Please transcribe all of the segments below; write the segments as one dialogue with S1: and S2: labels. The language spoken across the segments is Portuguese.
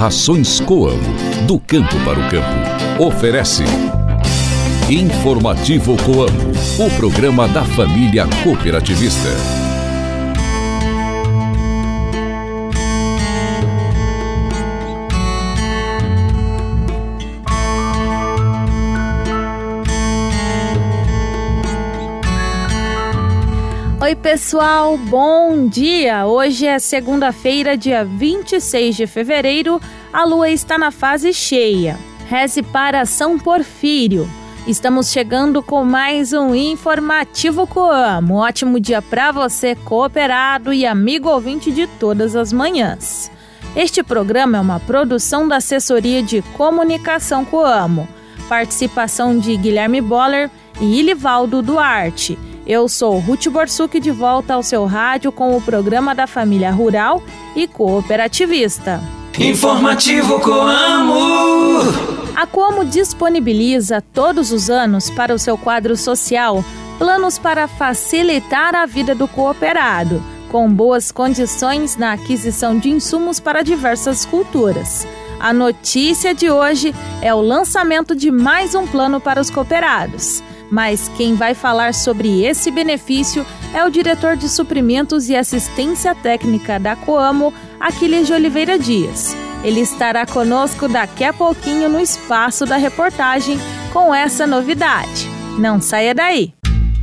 S1: Rações Coamo, do campo para o campo. Oferece. Informativo Coamo, o programa da família cooperativista.
S2: Oi, pessoal, bom dia! Hoje é segunda-feira, dia 26 de fevereiro, a lua está na fase cheia. Reze para São Porfírio. Estamos chegando com mais um informativo Coamo. Ótimo dia para você, cooperado e amigo ouvinte de todas as manhãs. Este programa é uma produção da Assessoria de Comunicação Coamo. Participação de Guilherme Boller e Ilivaldo Duarte. Eu sou Ruth Borsuk de volta ao seu rádio com o programa da família rural e cooperativista.
S3: Informativo Coamo.
S2: A Coamo disponibiliza todos os anos para o seu quadro social planos para facilitar a vida do cooperado, com boas condições na aquisição de insumos para diversas culturas. A notícia de hoje é o lançamento de mais um plano para os cooperados. Mas quem vai falar sobre esse benefício é o diretor de suprimentos e assistência técnica da Coamo, Aquiles de Oliveira Dias. Ele estará conosco daqui a pouquinho no espaço da reportagem com essa novidade. Não saia daí!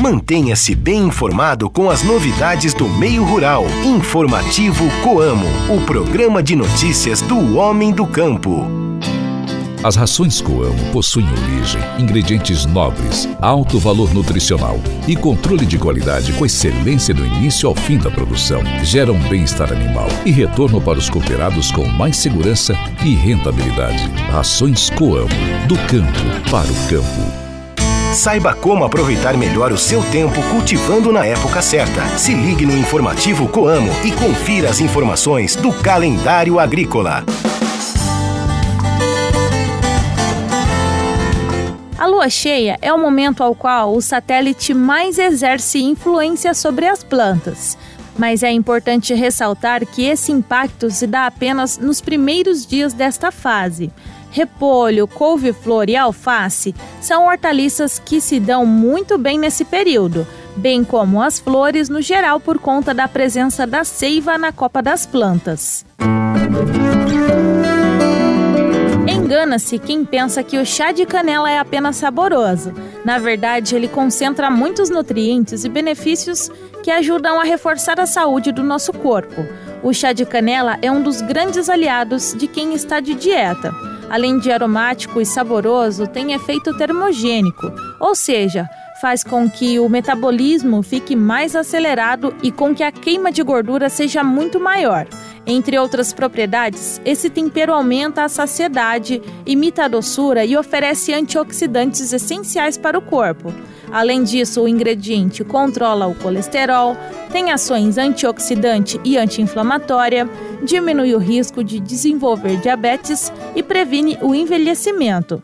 S4: Mantenha-se bem informado com as novidades do meio rural. Informativo Coamo, o programa de notícias do homem do campo.
S1: As rações Coamo possuem origem, ingredientes nobres, alto valor nutricional e controle de qualidade com excelência do início ao fim da produção. Geram bem-estar animal e retorno para os cooperados com mais segurança e rentabilidade. Rações Coamo, do campo para o campo.
S4: Saiba como aproveitar melhor o seu tempo cultivando na época certa. Se ligue no informativo Coamo e confira as informações do calendário agrícola.
S2: Lua cheia é o momento ao qual o satélite mais exerce influência sobre as plantas. Mas é importante ressaltar que esse impacto se dá apenas nos primeiros dias desta fase. Repolho, couve-flor e alface são hortaliças que se dão muito bem nesse período, bem como as flores no geral por conta da presença da seiva na copa das plantas. Engana-se quem pensa que o chá de canela é apenas saboroso. Na verdade, ele concentra muitos nutrientes e benefícios que ajudam a reforçar a saúde do nosso corpo. O chá de canela é um dos grandes aliados de quem está de dieta. Além de aromático e saboroso, tem efeito termogênico, ou seja, faz com que o metabolismo fique mais acelerado e com que a queima de gordura seja muito maior. Entre outras propriedades, esse tempero aumenta a saciedade, imita a doçura e oferece antioxidantes essenciais para o corpo. Além disso, o ingrediente controla o colesterol, tem ações antioxidante e anti-inflamatória, diminui o risco de desenvolver diabetes e previne o envelhecimento.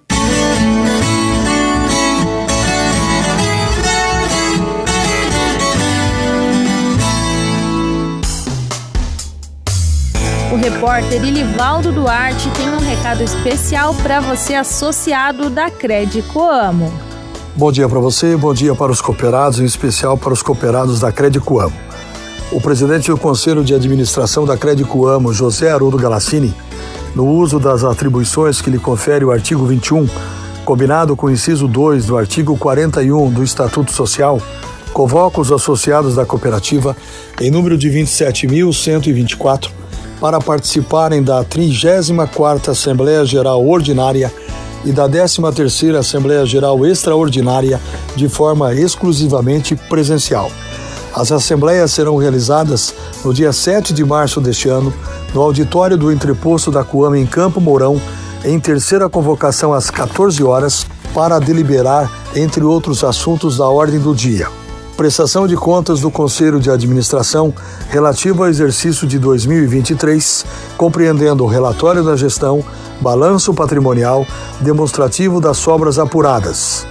S2: Repórter Ilivaldo Duarte tem um recado especial para você associado da Cred Coamo.
S5: Bom dia para você, bom dia para os cooperados, em especial para os cooperados da Cred Coamo. O presidente do Conselho de Administração da Cred Coamo, José Haroldo Galassini, no uso das atribuições que lhe confere o artigo 21, combinado com o inciso 2 do artigo 41 do Estatuto Social, convoca os associados da cooperativa em número de 27.124 para participarem da 34ª Assembleia Geral Ordinária e da 13ª Assembleia Geral Extraordinária de forma exclusivamente presencial. As assembleias serão realizadas no dia 7 de março deste ano, no auditório do entreposto da Coama em Campo Mourão, em terceira convocação às 14 horas, para deliberar, entre outros assuntos da ordem do dia prestação de contas do Conselho de Administração relativo ao exercício de 2023, compreendendo o relatório da gestão, balanço patrimonial, demonstrativo das sobras apuradas.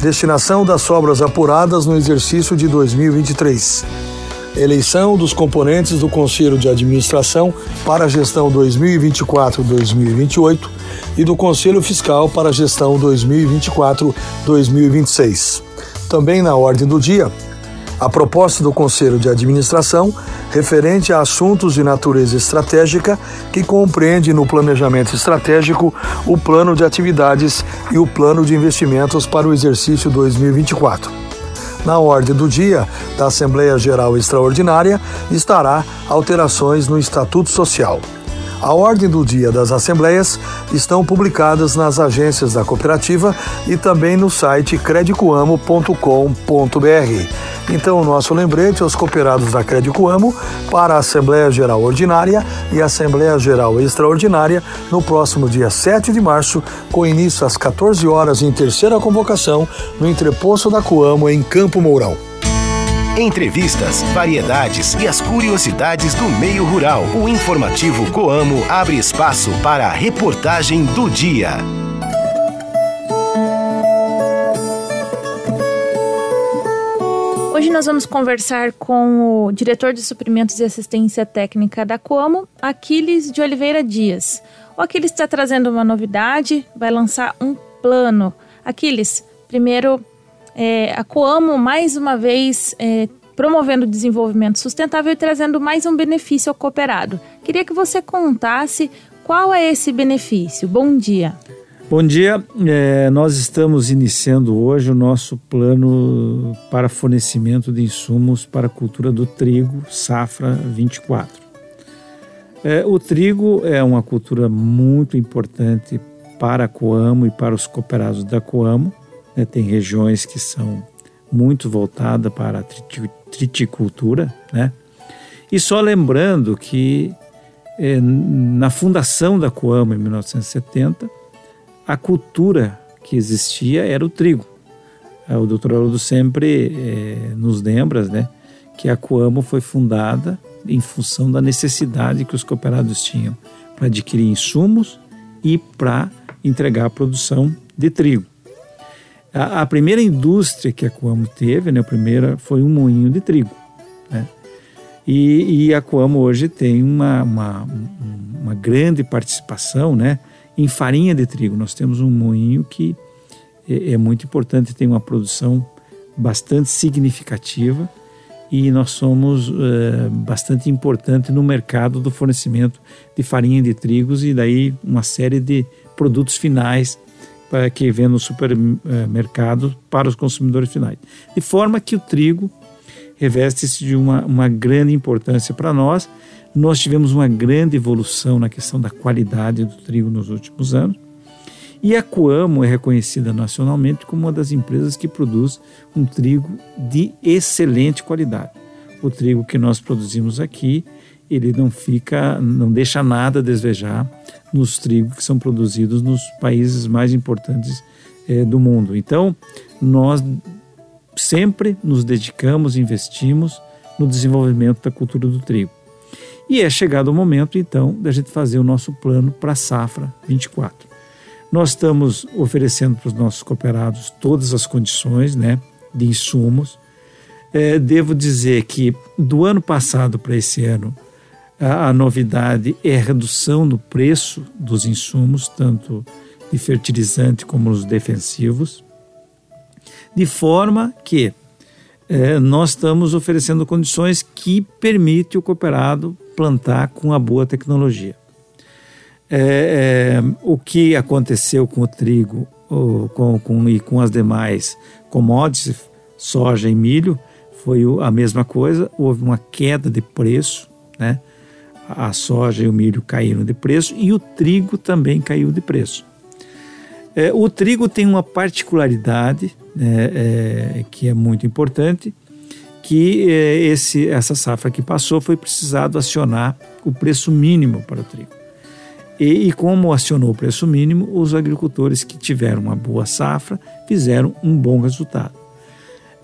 S5: Destinação das sobras apuradas no exercício de 2023. eleição dos componentes do Conselho de Administração para a gestão 2024-2028 e do Conselho Fiscal para a gestão 2024-2026. Também na ordem do dia, a proposta do Conselho de Administração referente a assuntos de natureza estratégica que compreende no planejamento estratégico o plano de atividades e o plano de investimentos para o exercício 2024. Na ordem do dia da Assembleia Geral Extraordinária estará alterações no Estatuto Social. A ordem do dia das assembleias estão publicadas nas agências da cooperativa e também no site credicoamo.com.br. Então, o nosso lembrete aos cooperados da Crédito Amo para a Assembleia Geral Ordinária e Assembleia Geral Extraordinária no próximo dia 7 de março, com início às 14 horas em terceira convocação no entreposto da Coamo em Campo Mourão.
S4: Entrevistas, variedades e as curiosidades do meio rural. O informativo Coamo abre espaço para a reportagem do dia.
S2: Hoje nós vamos conversar com o diretor de suprimentos e assistência técnica da Coamo, Aquiles de Oliveira Dias. O Aquiles está trazendo uma novidade, vai lançar um plano. Aquiles, primeiro, é, a Coamo mais uma vez é, promovendo o desenvolvimento sustentável e trazendo mais um benefício ao cooperado. Queria que você contasse qual é esse benefício. Bom dia.
S6: Bom dia, é, nós estamos iniciando hoje o nosso plano para fornecimento de insumos para a cultura do trigo, safra 24. É, o trigo é uma cultura muito importante para a Coamo e para os cooperados da Coamo. Né, tem regiões que são muito voltadas para a triticultura, né? E só lembrando que é, na fundação da Coamo em 1970 a cultura que existia era o trigo. É, o doutor Haroldo sempre é, nos lembra né, que a Coamo foi fundada em função da necessidade que os cooperados tinham para adquirir insumos e para entregar a produção de trigo. A, a, primeira indústria que a Coamo teve, né, a primeira foi um moinho de trigo. Né? E, e a Coamo hoje tem uma, uma, uma grande participação, né? em farinha de trigo. Nós temos um moinho que é, é muito importante, tem uma produção bastante significativa e nós somos é, bastante importante no mercado do fornecimento de farinha de trigos e daí uma série de produtos finais que vem no supermercado para os consumidores finais. De forma que o trigo reveste-se de uma, uma grande importância para nós nós tivemos uma grande evolução na questão da qualidade do trigo nos últimos anos. E a Coamo é reconhecida nacionalmente como uma das empresas que produz um trigo de excelente qualidade. O trigo que nós produzimos aqui, ele não fica, não deixa nada a desejar nos trigos que são produzidos nos países mais importantes é, do mundo. Então, nós sempre nos dedicamos, investimos no desenvolvimento da cultura do trigo. E é chegado o momento, então, da gente fazer o nosso plano para a safra 24. Nós estamos oferecendo para os nossos cooperados todas as condições né, de insumos. É, devo dizer que do ano passado para esse ano, a, novidade é a redução no preço dos insumos, tanto de fertilizante como os defensivos, de forma que é, nós estamos oferecendo condições que permitem o cooperado plantar com a boa tecnologia. É, é, o que aconteceu com o trigo ou com, com, e com as demais commodities, soja e milho, foi a mesma coisa. Houve uma queda de preço, né? A soja e o milho caíram de preço e o trigo também caiu de preço. É, o trigo tem uma particularidade né, é, que é muito importante, que é, esse, essa safra que passou foi precisado acionar o preço mínimo para o trigo. E, e, como acionou o preço mínimo, os agricultores que tiveram uma boa safra fizeram um bom resultado.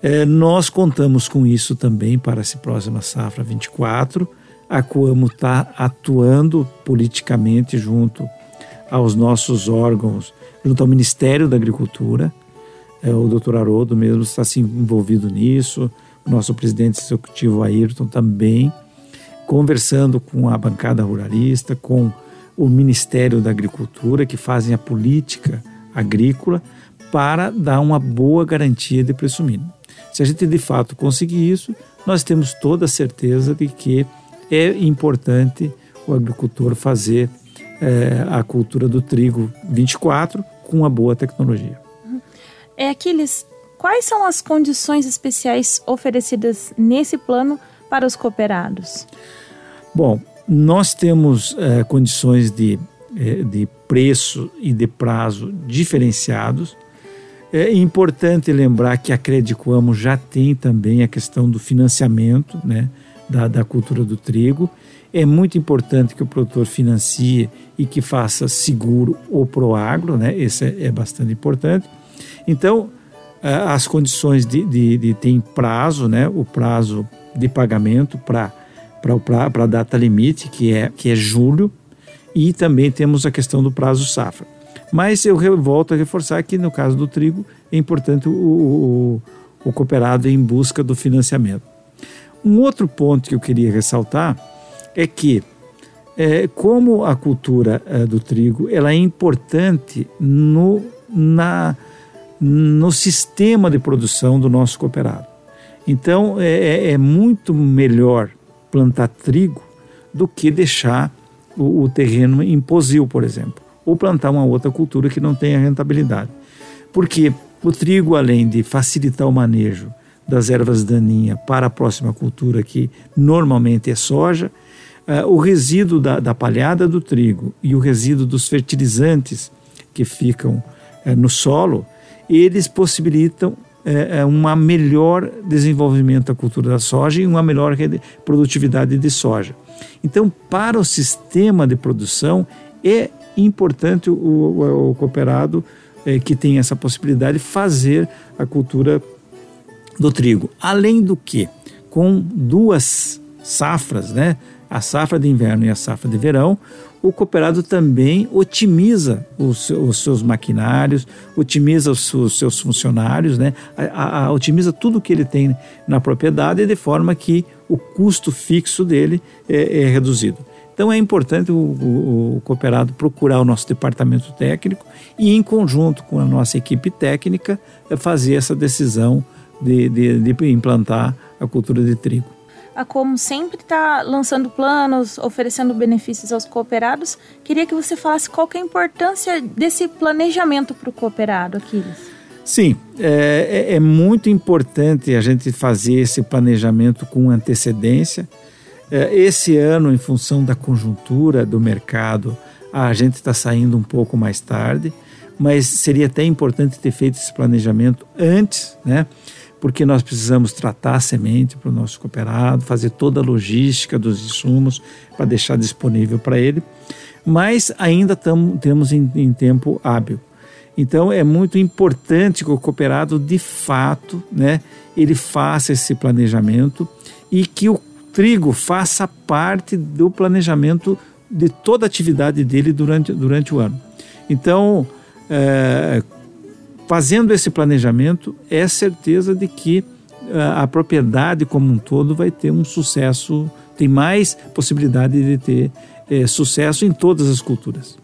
S6: É, nós contamos com isso também para essa próxima safra 24. A Coamo está atuando politicamente junto aos nossos órgãos, junto ao Ministério da Agricultura. É, o doutor Haroldo mesmo está se envolvido nisso, o nosso presidente executivo Ayrton também, conversando com a bancada ruralista, com o Ministério da Agricultura, que fazem a política agrícola, para dar uma boa garantia de preço mínimo. Se a gente de fato conseguir isso, nós temos toda a certeza de que é importante o agricultor fazer é, a cultura do trigo 24 com uma boa tecnologia.
S2: É, Aquiles, quais são as condições especiais oferecidas nesse plano para os cooperados?
S6: Bom, nós temos é, condições de, é, de preço e de prazo diferenciados. É importante lembrar que a Crédito Amo já tem também a questão do financiamento né, da, da cultura do trigo. É muito importante que o produtor financie e que faça seguro o proagro, né? Esse é, é bastante importante. Então, as condições de, de, de tem prazo, né? O prazo de pagamento para para a data limite, que é, que é julho, e também temos a questão do prazo safra. Mas eu volto a reforçar que no caso do trigo é importante o, o, o cooperado em busca do financiamento. Um outro ponto que eu queria ressaltar é que é, como a cultura é, do trigo ela é importante no, na, no sistema de produção do nosso cooperado. Então é, é, é muito melhor plantar trigo do que deixar o, o terreno em posil, por exemplo, ou plantar uma outra cultura que não tenha rentabilidade. Porque o trigo, além de facilitar o manejo das ervas daninhas para a próxima cultura, que normalmente é soja, Uh, o resíduo da, da, palhada do trigo e o resíduo dos fertilizantes que ficam uh, no solo, eles possibilitam uh, uma melhor desenvolvimento da cultura da soja e uma melhor produtividade de soja. Então, para o sistema de produção, é importante o, o, o cooperado que tem essa possibilidade fazer a cultura do trigo. Além do que, com duas safras, né? a safra de inverno e a safra de verão, o cooperado também otimiza os, os seus maquinários, otimiza os, os seus funcionários, né? A, a, otimiza tudo que ele tem na propriedade de forma que o custo fixo dele é, é reduzido. Então é importante o, o, o, cooperado procurar o nosso departamento técnico e, em conjunto com a nossa equipe técnica, fazer essa decisão de, de, de implantar a cultura de trigo
S2: a como sempre está lançando planos, oferecendo benefícios aos cooperados. Queria que você falasse qual é a importância desse planejamento para o cooperado, Aquiles.
S6: Sim, é, é, é, muito importante a gente fazer esse planejamento com antecedência. É, esse ano, em função da conjuntura do mercado, a gente está saindo um pouco mais tarde, mas seria até importante ter feito esse planejamento antes, né? Porque nós precisamos tratar a semente para o nosso cooperado, fazer toda a logística dos insumos para deixar disponível para ele, mas ainda tamo, temos em, em tempo hábil. Então é muito importante que o cooperado de fato, né, ele faça esse planejamento e que o trigo faça parte do planejamento de toda a atividade dele durante, durante o ano. Então, é, fazendo esse planejamento, é certeza de que a, eh, a propriedade como um todo vai ter um sucesso, tem mais possibilidade de ter é, sucesso em todas as culturas.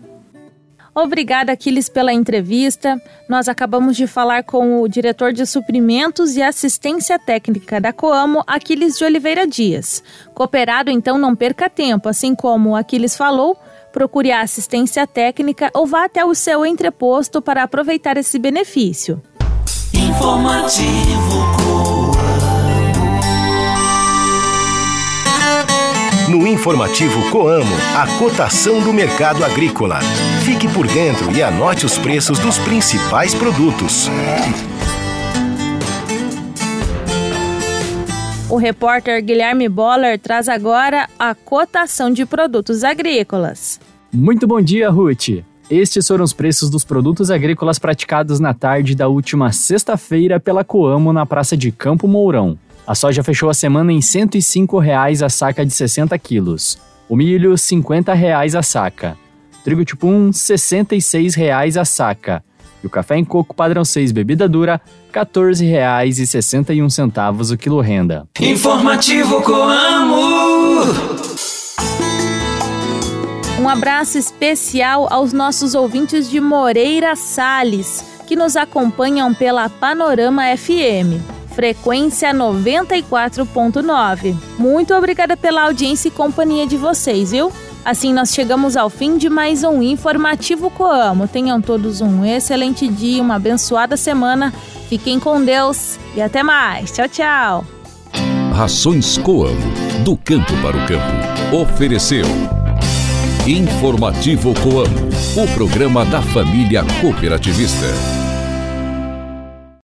S2: Obrigada, Aquiles, pela entrevista. Nós acabamos de falar com o diretor de suprimentos e assistência técnica da Coamo, Aquiles de Oliveira Dias. Cooperado, então, não perca tempo, assim como o Aquiles falou procure a assistência técnica ou vá até o seu entreposto para aproveitar esse benefício. Informativo
S4: No informativo Coamo, a cotação do mercado agrícola. Fique por dentro e anote os preços dos principais produtos.
S2: O repórter Guilherme Boller traz agora a cotação de produtos agrícolas.
S7: Muito bom dia, Ruth. Estes foram os preços dos produtos agrícolas praticados na tarde da última sexta-feira pela Coamo na Praça de Campo Mourão. A soja fechou a semana em R$ 105,00 a saca de 60 quilos. O milho, R$ 50,00 a saca. Trigo tipo 1, R$ 66,00 a saca. E o café em coco padrão 6 bebida dura, R$ 14,61 o quilo renda.
S3: Informativo Coamo.
S2: Um abraço especial aos nossos ouvintes de Moreira Salles, que nos acompanham pela Panorama FM, frequência 94.9. Muito obrigada pela audiência e companhia de vocês, viu? Assim nós chegamos ao fim de mais um informativo Coamo. Tenham todos um excelente dia, uma abençoada semana. Fiquem com Deus e até mais. Tchau, tchau.
S1: Rações Coamo, do campo para o campo. Ofereceu Informativo Coamo, o programa da família cooperativista.